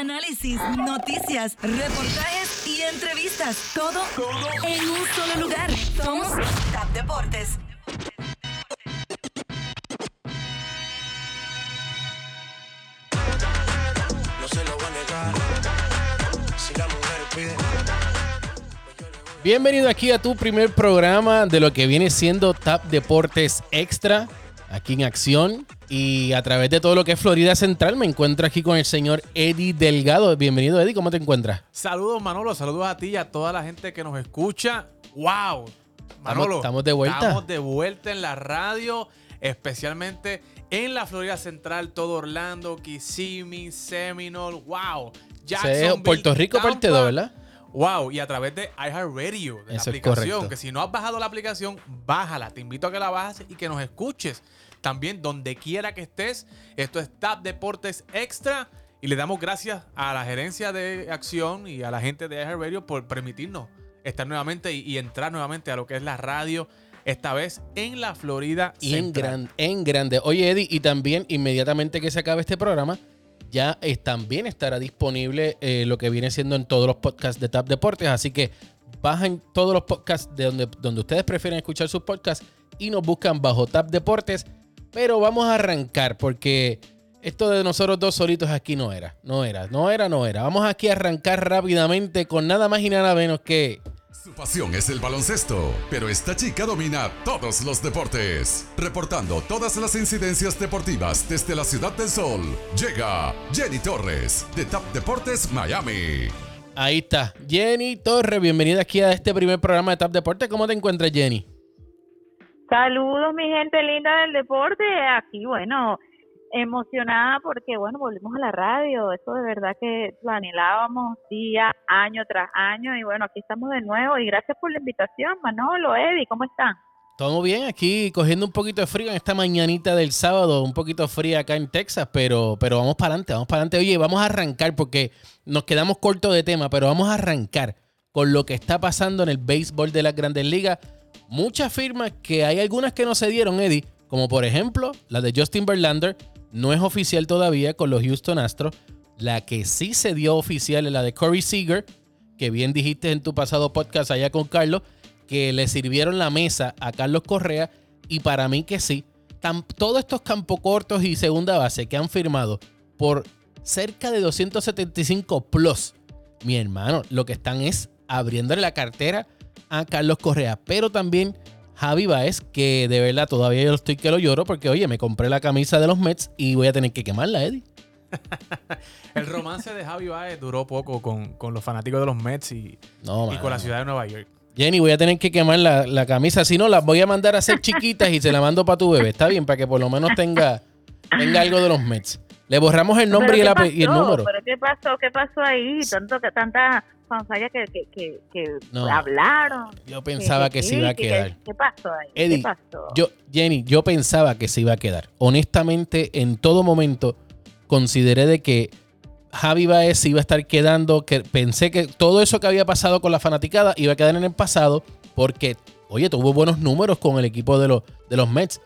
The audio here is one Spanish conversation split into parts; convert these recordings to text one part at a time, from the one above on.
Análisis, noticias, reportajes y entrevistas. Todo, en un solo lugar. Somos Tap Deportes. No se lo voy a negar. Si la mujer pide. Bienvenido aquí a tu primer programa de lo que viene siendo Tap Deportes Extra, aquí en acción. Y a través de todo lo que es Florida Central, me encuentro aquí con el señor Eddie Delgado. Bienvenido, Eddie, ¿cómo te encuentras? Saludos, Manolo. Saludos a ti y a toda la gente que nos escucha. ¡Wow! Manolo. estamos de vuelta. Estamos de vuelta en la radio, especialmente en la Florida Central, todo Orlando, Kissimmee, Seminole. ¡Wow! Jacksonville, Puerto Rico parte Tampa. 2, ¿verdad? Wow, y a través de iHeartRadio, de la Eso es aplicación, que si no has bajado la aplicación, bájala. Te invito a que la bajes y que nos escuches. También donde quiera que estés. Esto es Tap Deportes Extra. Y le damos gracias a la gerencia de acción y a la gente de iHeartRadio por permitirnos estar nuevamente y, y entrar nuevamente a lo que es la radio. Esta vez en la Florida Y en, gran, en grande. Oye, Eddie, y también inmediatamente que se acabe este programa, ya eh, también estará disponible eh, lo que viene siendo en todos los podcasts de Tap Deportes. Así que bajen todos los podcasts de donde, donde ustedes prefieren escuchar sus podcasts y nos buscan bajo Tap Deportes. Pero vamos a arrancar porque esto de nosotros dos solitos aquí no era. No era, no era, no era. Vamos aquí a arrancar rápidamente con nada más y nada menos que Su pasión es el baloncesto, pero esta chica domina todos los deportes. Reportando todas las incidencias deportivas desde la Ciudad del Sol, llega Jenny Torres de Tap Deportes Miami. Ahí está. Jenny Torres, bienvenida aquí a este primer programa de Tap Deportes. ¿Cómo te encuentras, Jenny? Saludos, mi gente linda del deporte. Aquí, bueno, emocionada porque, bueno, volvimos a la radio. Eso de verdad que lo anhelábamos día, año tras año. Y bueno, aquí estamos de nuevo. Y gracias por la invitación, Manolo, Eddie, ¿cómo están? Todo bien, aquí cogiendo un poquito de frío en esta mañanita del sábado, un poquito fría acá en Texas, pero, pero vamos para adelante, vamos para adelante. Oye, vamos a arrancar porque nos quedamos cortos de tema, pero vamos a arrancar con lo que está pasando en el béisbol de las grandes ligas. Muchas firmas que hay algunas que no se dieron, Eddie, como por ejemplo la de Justin Verlander, no es oficial todavía con los Houston Astros. La que sí se dio oficial es la de Corey Seager, que bien dijiste en tu pasado podcast allá con Carlos, que le sirvieron la mesa a Carlos Correa. Y para mí que sí. Tan- todos estos campos cortos y segunda base que han firmado por cerca de 275 plus, mi hermano, lo que están es abriéndole la cartera a Carlos Correa. Pero también Javi Baez, que de verdad todavía yo estoy que lo lloro porque, oye, me compré la camisa de los Mets y voy a tener que quemarla, Eddie. El romance de Javi Baez duró poco con, con los fanáticos de los Mets y, No, y con la ciudad de Nueva York. Jenny, voy a tener que quemar la, la camisa. Si no, las voy a mandar a hacer chiquitas y se la mando para tu bebé. Está bien, para que por lo menos tenga, tenga algo de los Mets. Le borramos el nombre y el, número. ¿Pero qué pasó? ¿Qué pasó ahí? Tanto que tanta fanfalla que, que, que, que No. hablaron. Yo pensaba que se iba a quedar. ¿Qué pasó ahí? Eddie, ¿Qué pasó? Yo, Jenny, yo pensaba que se iba a quedar. Honestamente, en todo momento consideré de que Javi Baez se iba a estar quedando, que pensé que todo eso que había pasado con la fanaticada iba a quedar en el pasado porque, oye, tuvo buenos números con el equipo de los, de los Mets.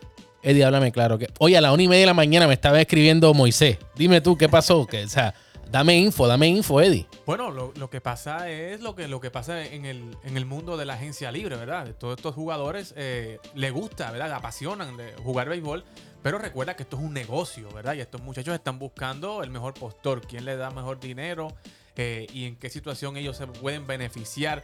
Eddie, háblame claro. que Oye, a la una y media de la mañana me estaba escribiendo Moisés. Dime tú, ¿qué pasó? O sea, dame info, dame info, Eddie. Bueno, lo, que pasa es lo que, lo que pasa en el, en el mundo de la agencia libre, ¿verdad? Todos estos jugadores eh, les gusta, ¿verdad? Le apasionan de jugar béisbol, pero recuerda que esto es un negocio, ¿verdad? Y estos muchachos están buscando el mejor postor, quién les da mejor dinero eh, y en qué situación ellos se pueden beneficiar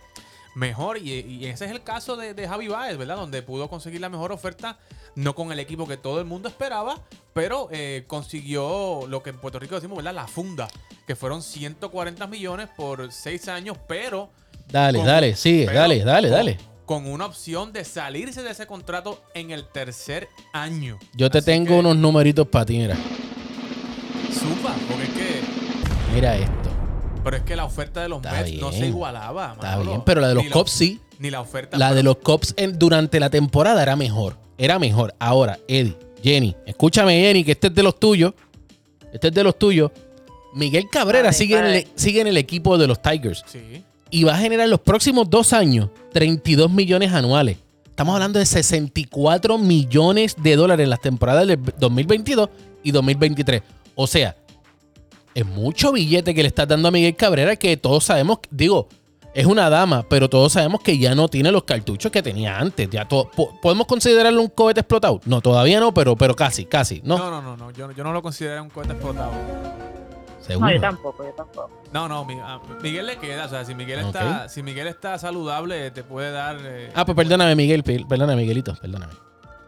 mejor. Y, y ese es el caso de, de Javi Baez, ¿verdad? Donde pudo conseguir la mejor oferta, no con el equipo que todo el mundo esperaba, pero eh, consiguió lo que en Puerto Rico decimos, ¿verdad? La funda, que fueron 140 millones por 6 años, pero Dale, Con- dale, sigue, pero dale, dale, con- dale. con una opción de salirse de ese contrato en el tercer año. Yo te Así tengo que, unos numeritos para ti, mira. Zumba, porque es que. Mira esto. Pero es que la oferta de los Está Mets no se igualaba. Está Manolo. bien, pero la de los Ni Cubs sí. Ni la oferta. La pero- de los Cubs en- durante la temporada era mejor. Era mejor. Ahora, Eddie, Jenny, escúchame, Jenny, que este es de los tuyos. Este es de los tuyos. Miguel Cabrera Vale, sigue, en el, vale. sigue en el equipo de los Tigers Sí. y va a generar los próximos dos años 32 millones anuales. Estamos hablando de 64 millones de dólares en las temporadas del 2022 y 2023. O sea, es mucho billete que le estás dando a Miguel Cabrera que todos sabemos, digo, es una dama, pero todos sabemos que ya no tiene los cartuchos que tenía antes. Ya todo, po- ¿Podemos considerarlo un cohete explotado? No, todavía no, pero, pero casi, casi. No, No, no, no, no. Yo, yo no lo considero un cohete explotado. seguro. No, yo tampoco, yo tampoco. No, no, mi- a Miguel le queda. O sea, si Miguel está, si Miguel está saludable, te puede dar. eh, Ah, pues perdóname, Miguel. per- Perdóname, Miguelito. Perdóname.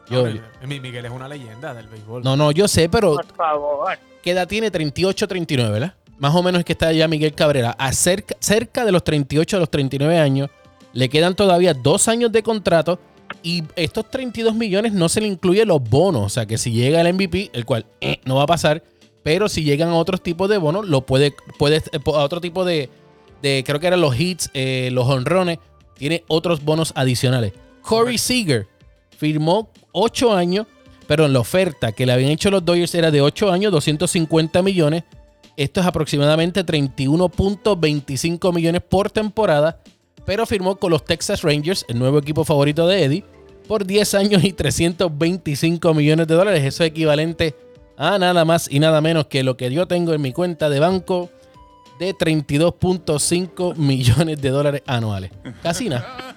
Yo, hombre, mi- Miguel es una leyenda del béisbol. no, no, yo sé, pero Por favor. ¿qué edad tiene? 38, 39, ¿verdad? Más o menos es que está ya Miguel Cabrera. A cerca, cerca de los 38 a los 39 años. Le quedan todavía dos años de contrato. Y estos 32 millones no se le incluyen los bonos. O sea que si llega el MVP, el cual eh, no va a pasar. Pero si llegan a otros tipos de bonos, lo puede, puede eh, a otro tipo de, de creo que eran los hits, eh, los honrones, tiene otros bonos adicionales. Corey Seager firmó 8 años, pero en la oferta que le habían hecho los Dodgers era de 8 años, 250 millones. Esto es aproximadamente 31.25 millones por temporada, pero firmó con los Texas Rangers, el nuevo equipo favorito de Eddie, por 10 años y 325 millones de dólares. Eso es equivalente a nada más y nada menos que lo que yo tengo en mi cuenta de banco de 32.5 millones de dólares anuales. Casi nada.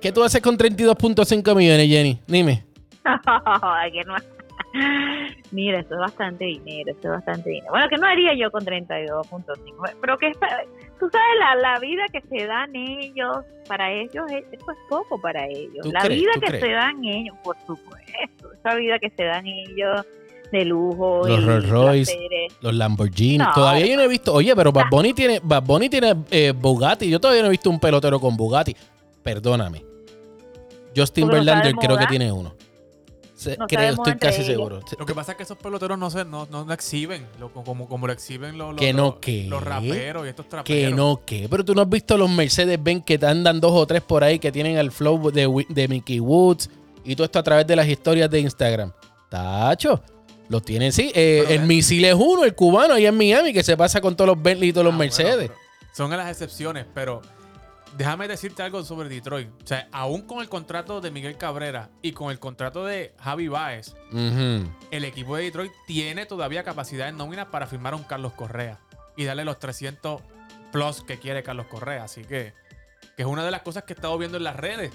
¿Qué tú haces con 32.5 millones, Jenny? Dime. Ay, que no. Mira, eso es bastante dinero, eso es bastante dinero. Bueno, que no haría yo con 32.5, pero que tú sabes la, la vida que se dan ellos, para ellos es, eso es poco para ellos. ¿Tú La crees? vida ¿Tú que crees? se dan ellos, por supuesto, esa vida que se dan ellos de lujo Los Rolls Royce. Los Lamborghini. No. Todavía yo no he visto. Oye, pero Bad Bunny tiene, Bad Bunny tiene eh, Bugatti. Yo todavía no he visto un pelotero con Bugatti. Perdóname. Justin Verlander creo que tiene uno. Se- No creo, estoy casi ellos. seguro. Lo que pasa es que esos peloteros no se, no, no, no exhiben lo- como, como lo exhiben los, los, Que no, los- raperos y estos Que traperos. no, que. Pero tú no has visto los Mercedes Benz que te andan dos o tres por ahí que tienen el flow de, de Mickey Woods y todo esto a través de las historias de Instagram. Tacho. Los tienen, sí. Eh, el misil es uno, el cubano allá en Miami, que se pasa con todos los Bentley y todos Ah, los bueno, Mercedes. son las excepciones, pero déjame decirte algo sobre Detroit. O sea, aún con el contrato de Miguel Cabrera y con el contrato de Javi Baez, el equipo de Detroit tiene todavía capacidad en nómina para firmar a un Carlos Correa y darle los 300 plus que quiere Carlos Correa. Así que, que es una de las cosas que he estado viendo en las redes.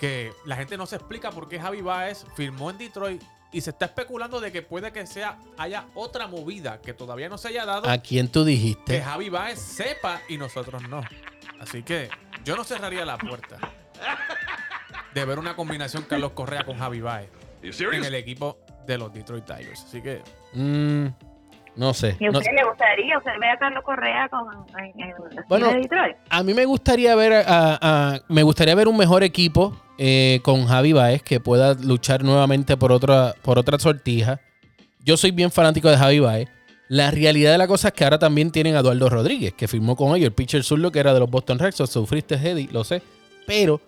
Que la gente no se explica por qué Javi Baez firmó en Detroit y se está especulando de que puede que sea haya otra movida que todavía no se haya dado ¿A quién tú que dijiste? Javi Baez sepa y nosotros no. Así que yo no cerraría la puerta de ver una combinación Carlos Correa con Javi Baez en el equipo de los Detroit Tigers. Así que Mm, no sé. ¿Y a no usted le gustaría? ¿Usted ve a Carlos Correa con, en, en Bueno, de Detroit? A mí me gustaría ver a, a- me gustaría ver un mejor equipo eh, con Javi Baez que pueda luchar nuevamente por otra, por otra sortija. Yo soy bien fanático de Javi Baez. La realidad de la cosa es que ahora también tienen a Eduardo Rodríguez, que firmó con ellos, el pitcher zurdo que era de los Boston Red Sox. Sufriste, Eddie, lo sé. Pero,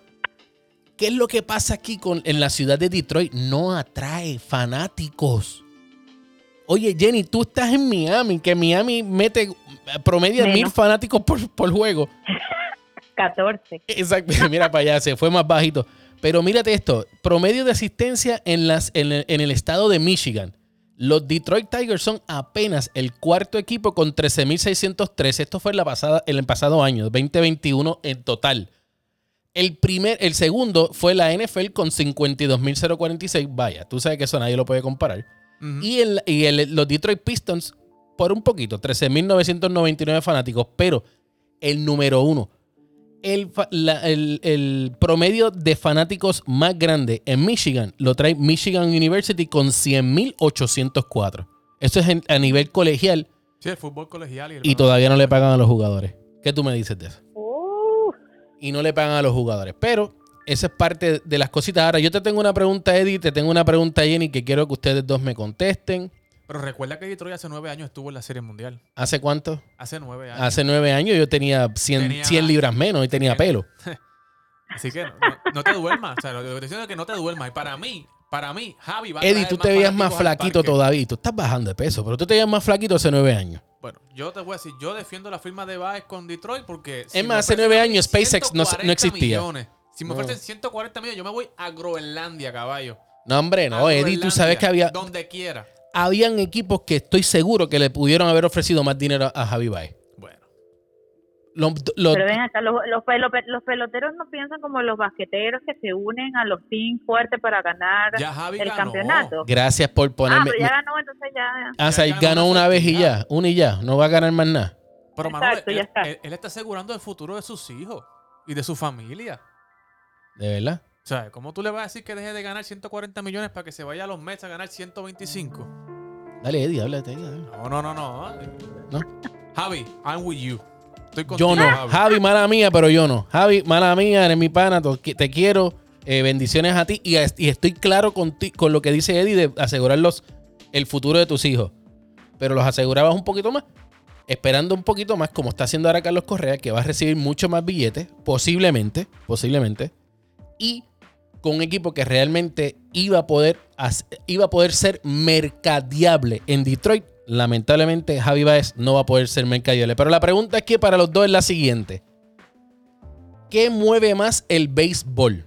¿qué es lo que pasa aquí con, en la ciudad de Detroit? No atrae fanáticos. Oye, Jenny, tú estás en Miami, que Miami mete eh, promedio mil Menos. fanáticos por, por juego. 14. Exacto, mira para allá, se fue más bajito. Pero mírate esto, promedio de asistencia en, las, en, el, en el estado de Michigan. Los Detroit Tigers son apenas el cuarto equipo con 13.613. Esto fue en la pasada, en el pasado año, 2021 en total. El, primer, el segundo fue la NFL con 52.046. Vaya, tú sabes que eso nadie lo puede comparar. Y, el, y el- los Detroit Pistons, por un poquito, 13.999 fanáticos, pero el número uno, el, la- el- el promedio de fanáticos más grande en Michigan lo trae Michigan University con 100.804. Eso es en- a nivel colegial Sí, el fútbol colegial y, el y todavía no le pagan a los jugadores. ¿Qué tú me dices de eso? Uh, Y no le pagan a los jugadores. Pero esa es parte de las cositas. Ahora, yo te tengo una pregunta, Eddie, te tengo una pregunta, Jenny, que quiero que ustedes dos me contesten. Pero recuerda que Detroit hace nueve años estuvo en la Serie Mundial. ¿Hace cuánto? Hace nueve años. Hace nueve años yo tenía 100, Tenía- 100 libras menos y tenía tenía- pelo. Así que no, no te duermas. O sea, lo que te estoy diciendo es que no te duermas. Y para mí, para mí, Javi va a Eddie, tú te veías más flaquito todavía. Tú estás bajando de peso, pero tú te veías más flaquito hace nueve años. Bueno, yo te voy a decir, yo defiendo la firma de Baez con Detroit porque... Es más, hace nueve años SpaceX no no 140 existía. millones, si me No. ofrecen 140 millones, yo me voy a Groenlandia, caballo. No, hombre, no, Eddie, tú sabes que había. Donde quiera. Habían equipos que estoy seguro que le pudieron haber ofrecido más dinero a Javi Baez. Bueno. Lo- lo- Pero ven acá, los, los, pelo- los peloteros no piensan como los basqueteros que se unen a los teams fuertes para ganar Ya Javi el ganó. campeonato. gracias por Ah, ponerme. pero ya ganó, entonces ya. Ah, o sea, él Ya ganó ganó una vez y ya, una y ya, no va a ganar más nada. Pero Exacto, Manuel, ya él, está. él- él está asegurando el futuro de sus hijos y de su familia. De verdad. Sea, ¿cómo tú le vas a decir que deje de ganar 140 millones para que se vaya a los Mets a ganar 125? Dale, Eddie, háblate. Eddie. No, no, no, no. No. Javi, I'm with you. Estoy contigo, Yo no. Javi. Javi, mala mía, pero yo no. Javi, mala mía, eres mi pana, te quiero. eh, bendiciones a ti. Y, a- y estoy claro con, ti- con lo que dice Eddie de asegurar los- el futuro de tus hijos. Pero los asegurabas un poquito más. Esperando un poquito más, como está haciendo ahora Carlos Correa, que va a recibir mucho más billetes, posiblemente, posiblemente. Y con un equipo que realmente iba a poder, iba a poder ser mercadeable en Detroit. Lamentablemente, Javi Baez no va a poder ser mercadeable. Pero la pregunta es que para los dos es la siguiente. ¿Qué mueve más el béisbol?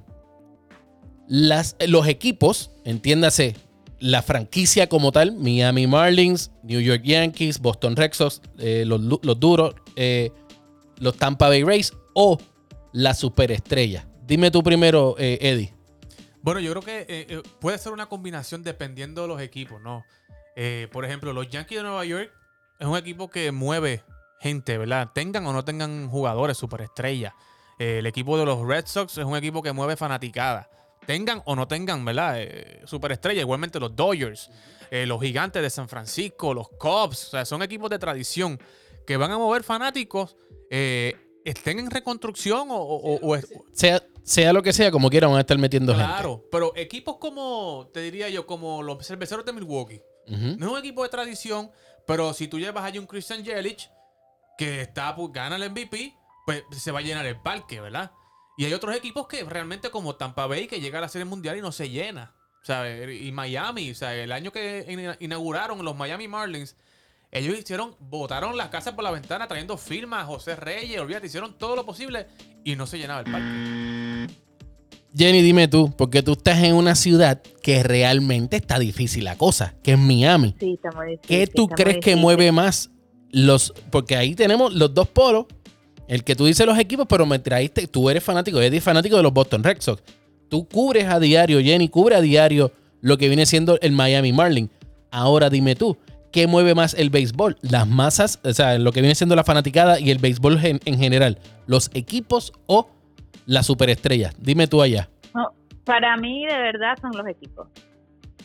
Los equipos, entiéndase, la franquicia como tal, Miami Marlins, New York Yankees, Boston Red Sox, eh, los duros, eh, los Tampa Bay Rays o la superestrella. Dime tú primero, eh, Eddie. Bueno, yo creo que eh, eh, puede ser una combinación dependiendo de los equipos, ¿no? Eh, por ejemplo, los Yankees de Nueva York es un equipo que mueve gente, ¿verdad? Tengan o no tengan jugadores superestrellas. El equipo de los Red Sox es un equipo que mueve fanaticada. Tengan o no tengan, ¿verdad? Eh, superestrellas. Igualmente los Dodgers, los Gigantes de San Francisco, los Cubs. O sea, son equipos de tradición que van a mover fanáticos. Estén en reconstrucción o- o- o- o Sea, sea lo que sea, como quiera, van a estar metiendo Claro, pero equipos como, te diría yo, como los cerveceros de Milwaukee. gente. No es un equipo de tradición, pero si tú llevas allí un Christian Yelich, que está, pues, gana el MVP, pues se va a llenar el parque, ¿verdad? Y hay otros equipos que realmente como Tampa Bay, que llega a la Serie Mundial y no se llena. Sea, y Miami, o sea, el año que ina- inauguraron los Miami Marlins, ellos hicieron, botaron las casas por la ventana trayendo firmas a José Reyes, olvídate, hicieron todo lo posible y no se llenaba el parque. Jenny, dime tú, porque tú estás en una ciudad que realmente está difícil la cosa, que es Miami. Sí, está muy difícil, ¿Qué tú crees que mueve más los. Porque ahí tenemos los dos polos. El que tú dices los equipos, pero me traíste. Tú eres fanático, Eddie es fanático de los Boston Red Sox. Tú cubres a diario, Jenny, cubre a diario lo que viene siendo el Miami Marlin. Ahora dime tú, ¿qué mueve más el béisbol? Las masas, o sea, lo que viene siendo la fanaticada y el béisbol gen- en general. ¿Los equipos o las superestrellas? Dime tú allá. No, para mí, de verdad, son los equipos.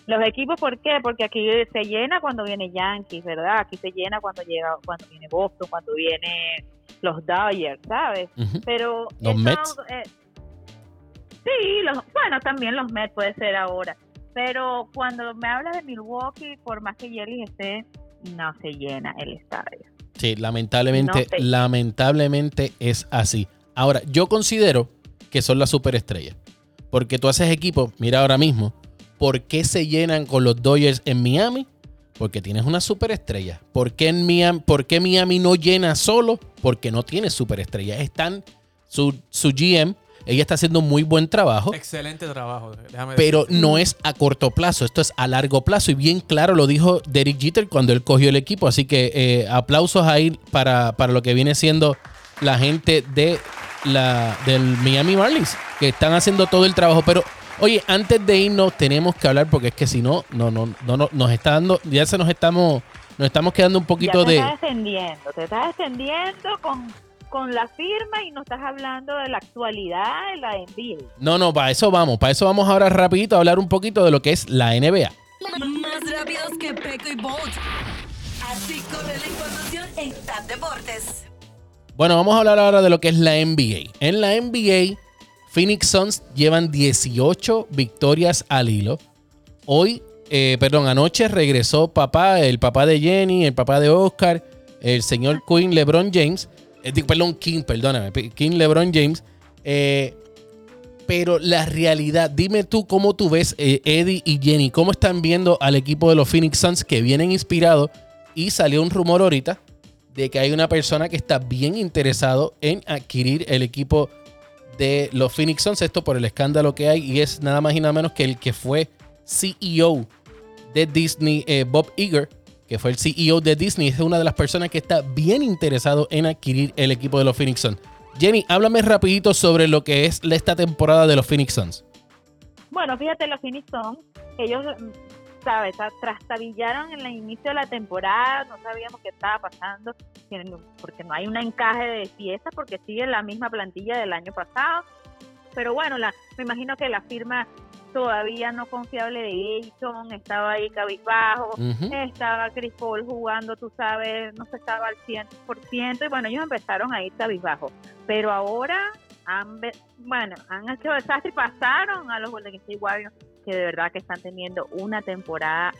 Los equipos, ¿por qué? Porque aquí se llena cuando viene Yankees, ¿verdad? Aquí se llena cuando llega, cuando viene Boston, cuando viene los Dodgers, ¿sabes? Pero ¿Los eso, Mets? eh, sí, los, bueno, también los Mets puede ser ahora. Pero cuando me hablas de Milwaukee, por más que Yelich esté, no se llena el estadio. Sí, lamentablemente, No lamentablemente es así. Ahora, yo considero que son las superestrellas. Porque tú haces equipo, mira ahora mismo, ¿por qué se llenan con los Dodgers en Miami? Porque tienes una superestrella. ¿Por qué, en Miami, ¿Por qué Miami no llena solo? Porque no tiene superestrella. Están, su, su GM, ella está haciendo muy buen trabajo Excelente trabajo, déjame pero decirte. no es a corto plazo, esto es a largo plazo. Y bien claro lo dijo Derek Jeter cuando él cogió el equipo, así que eh, aplausos ahí para, para lo que viene siendo la gente de la, del Miami Marlins, que están haciendo todo el trabajo, pero oye, antes de irnos tenemos que hablar porque es que si no, no, no, no, no nos está dando, ya se nos estamos, nos estamos quedando un poquito ya te de... estás extendiendo, te estás extendiendo con, con la firma y no estás hablando de la actualidad de la NBA. No, no, para eso vamos, para eso vamos ahora rapidito a hablar un poquito de lo que es la NBA. Más rápidos que Peco y Bolt. Así corre la información en Tap Deportes. Bueno, vamos a hablar ahora de lo que es la NBA. En la NBA, Phoenix Suns llevan 18 victorias al hilo. Hoy, eh, perdón, anoche regresó papá, el papá de Jenny, el papá de Oscar, el señor Queen LeBron James. Eh, perdón, King, perdóname, King LeBron James. Eh, pero la realidad, dime tú cómo tú ves, eh, Eddie y Jenny, cómo están viendo al equipo de los Phoenix Suns que vienen inspirados. Y salió un rumor ahorita de que hay una persona que está bien interesado en adquirir el equipo de los Phoenix Suns. Esto por el escándalo que hay y es nada más y nada menos que el que fue CEO de Disney, Bob Iger, que fue el CEO de Disney, es una de las personas que está bien interesado en adquirir el equipo de los Phoenix Suns. Jenny, háblame rapidito sobre lo que es esta temporada de los Phoenix Suns. Bueno, fíjate, los Phoenix Suns, ellos, mm, sabes, tra- trastabillaron en el inicio de la temporada, no sabíamos qué estaba pasando, porque no hay un encaje de piezas, porque sigue la misma plantilla del año pasado. Pero bueno, la, me imagino que la firma todavía no confiable de Ayton estaba ahí cabizbajo, Ujú. estaba Chris Paul jugando, tú sabes, no se estaba al 100%, y bueno, ellos empezaron a ir cabizbajo. Pero ahora han, bueno, han hecho desastre y pasaron a los Golden State Warriors, que de verdad que están teniendo una temporada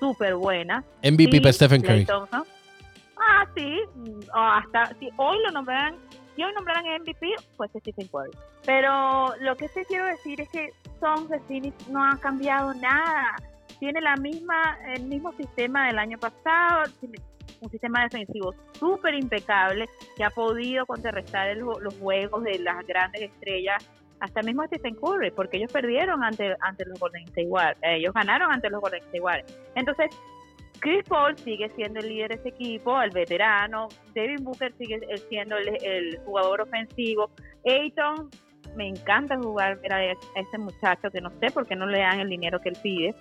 súper buena. MVP Sí, para Stephen Curry. Thompson. Ah, sí, mm, o hasta si hoy lo nombraran, si hoy nombraran MVP, pues Stephen Curry. Pero lo que sí quiero decir es que Sons de Phoenix no han cambiado nada. Tiene la misma, el mismo sistema del año pasado, un sistema defensivo súper impecable que ha podido contrarrestar los juegos de las grandes estrellas, hasta mismo Stephen Curry, porque ellos perdieron ante, ante los Golden State Warriors, eh, ellos ganaron ante los Golden State Warriors. Entonces, Chris Paul sigue siendo el líder de ese equipo, el veterano. Devin Booker sigue eh, siendo el, el jugador ofensivo. Ayton, me encanta jugar ver a ese muchacho que no sé por qué no le dan el dinero que él pide.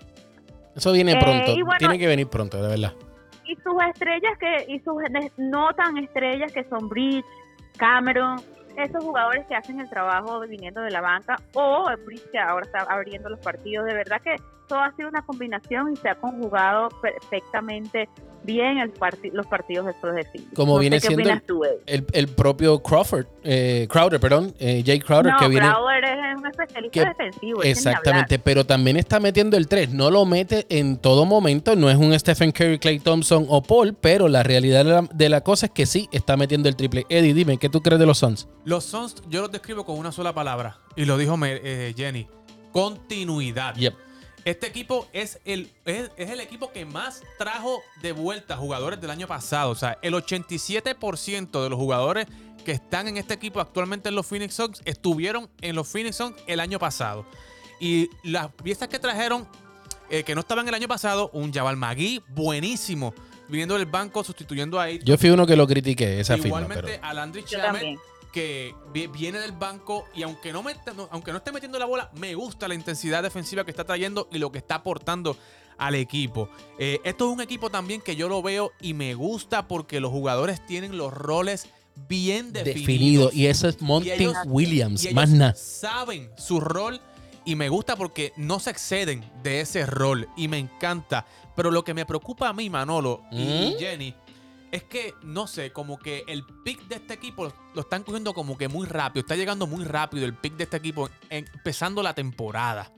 Eso viene Eh, pronto. bueno- Tiene que venir pronto, de verdad. Y sus estrellas que y sus no tan estrellas que son Bridge, Cameron, esos jugadores que hacen el trabajo viniendo de la banca o Bridge que ahora está abriendo los partidos, de verdad que todo ha sido una combinación y se ha conjugado perfectamente bien el parti- los partidos de estos de Phoenix. Como No viene siendo tú. El, el propio Crawford, eh, Crowder, perdón, eh, Jay Crowder, no, que viene. Crowder es un especialista que- defensivo. Exactamente, pero también está metiendo el 3. No lo mete en todo momento. No es un Stephen Curry, Clay Thompson o Paul, pero la realidad de la, de la cosa es que sí está metiendo el triple. Eddie, dime, ¿qué tú crees de los Suns? Los Suns yo los describo con una sola palabra. Y lo dijo me- eh, Jenny. Continuidad. Yep. Este equipo es el, es, es el equipo que más trajo de vuelta jugadores del año pasado. O sea, el 87% de los jugadores que están en este equipo actualmente en los Phoenix Suns estuvieron en los Phoenix Suns el año pasado. Y las piezas que trajeron, eh, que no estaban el año pasado, un Jabal Magui buenísimo, viniendo del banco, sustituyendo a Ayton. Yo fui uno que lo critiqué, esa firma. Igualmente Pero... a Landry Shamet, también. Que vi- viene del banco y aunque no, me, no- aunque no esté metiendo la bola, me gusta la intensidad defensiva que está trayendo y lo que está aportando al equipo. Eh, esto es un equipo también que yo lo veo y me gusta porque los jugadores tienen los roles bien definidos. Definido. Y eso es Monty Williams, y más nada. saben su rol y me gusta porque no se exceden de ese rol y me encanta. Pero lo que me preocupa a mí, Manolo y, y ¿Mm? Jenny, es que, no sé, como que el pick de este equipo lo están cogiendo como que muy rápido. Está llegando muy rápido el pick de este equipo en- empezando la temporada.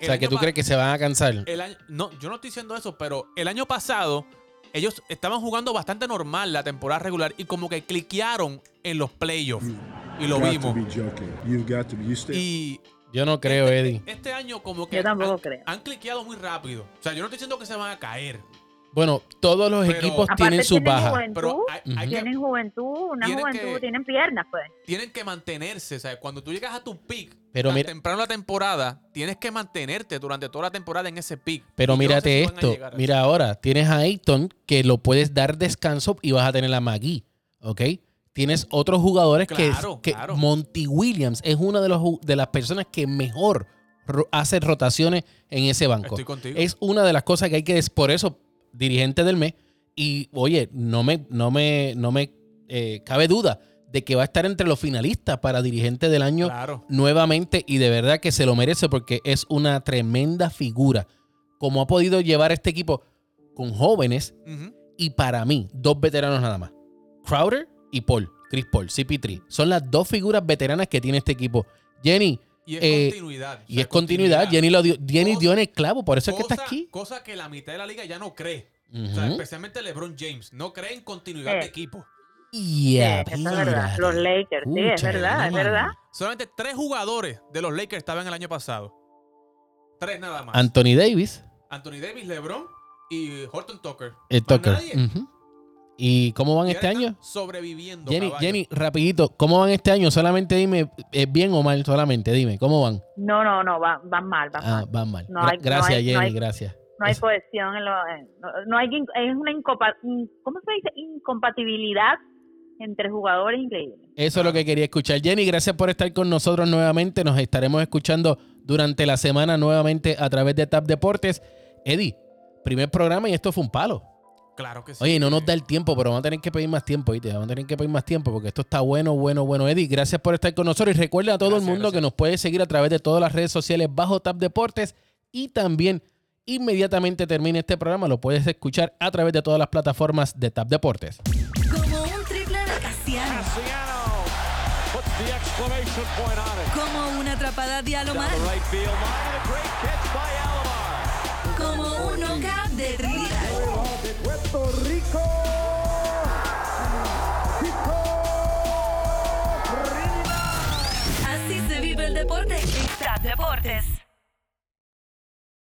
O sea, que tú crees que se van a cansar. El año, no, yo no estoy diciendo eso, pero el año pasado ellos estaban jugando bastante normal la temporada regular y como que cliquearon en los playoffs. Y lo got to vimos. be joking. You got to be. You stay. Y Yo no creo, Eddie. este año como que Yo tampoco han, creo. han cliqueado muy rápido. O sea, yo no estoy diciendo que se van a caer. Bueno, todos los Pero- equipos tienen su tienen baja. juventud, Pero hay, hay que- tienen juventud, una tienen juventud, que- tienen piernas, pues. tienen que mantenerse. O sea, cuando tú llegas a tu pick Pero mira- temprano la temporada, tienes que mantenerte durante toda la temporada en ese pick. Pero no sé mírate si esto. Mira ahora, tienes a Ayton que lo puedes dar descanso y vas a tener a Magui, ¿ok? Tienes otros jugadores Claro, que, que claro. Monty Williams es una de, los, de las personas que mejor hace rotaciones en ese banco. Estoy contigo. Es una de las cosas que hay que por eso dirigente del mes y oye, no me no me no me eh, cabe duda de que va a estar entre los finalistas para dirigente del año Claro. nuevamente y de verdad que se lo merece porque es una tremenda figura. Como ha podido llevar este equipo con jóvenes y para mí, dos veteranos nada más. Crowder y Paul, Chris Paul, CP3. Son las dos figuras veteranas que tiene este equipo. Jenny, Y es Eh, continuidad. o y sea, es continuidad. Jenny, lo dio, Jenny Cosa- dio en el clavo, por eso es que está aquí. Cosa que la mitad de la liga ya no cree. O Ujú. sea, especialmente LeBron James. No cree en continuidad de equipo. Yeah, Sí, eso es verdad. Los Lakers, sí, es verdad, es verdad. Solamente tres jugadores de los Lakers estaban el año pasado. Tres nada más. Anthony Davis, Anthony Davis, LeBron y Horton Tucker. el Más Tucker. nadie. ¿Y cómo van Y este año? Sobreviviendo. Jenny, caballo. Jenny, rapidito, ¿cómo van este año? Solamente dime, ¿es bien o mal? Solamente dime, ¿cómo van? No, no, no, van, van mal, van Ah, mal. van mal. No Gra- hay- no gracias, hay- Jenny, no hay- gracias. no hay Es- cohesión, en lo- en- no, no hay, es una incopa- ¿cómo se dice? incompatibilidad entre jugadores increíble. Eso es lo que quería escuchar. Jenny, gracias por estar con nosotros nuevamente. Nos estaremos escuchando durante la semana nuevamente a través de Tap Deportes. Eddie, primer programa y esto fue un palo. Claro que sí. Oye, no nos da el tiempo, pero vamos a tener que pedir más tiempo, ¿viste? Vamos a tener que pedir más tiempo porque esto está bueno, bueno, bueno. Eddie, gracias por estar con nosotros y recuerda a todo Gracias, el mundo gracias. que nos puede seguir a través de todas las redes sociales bajo Tap Deportes y también inmediatamente termine este programa lo puedes escuchar a través de todas las plataformas de Tap Deportes. Como un triple de Casiano. Como una atrapada de Alomar. Como un knockout de Trinidad. Así se vive el deporte en Tap Deportes.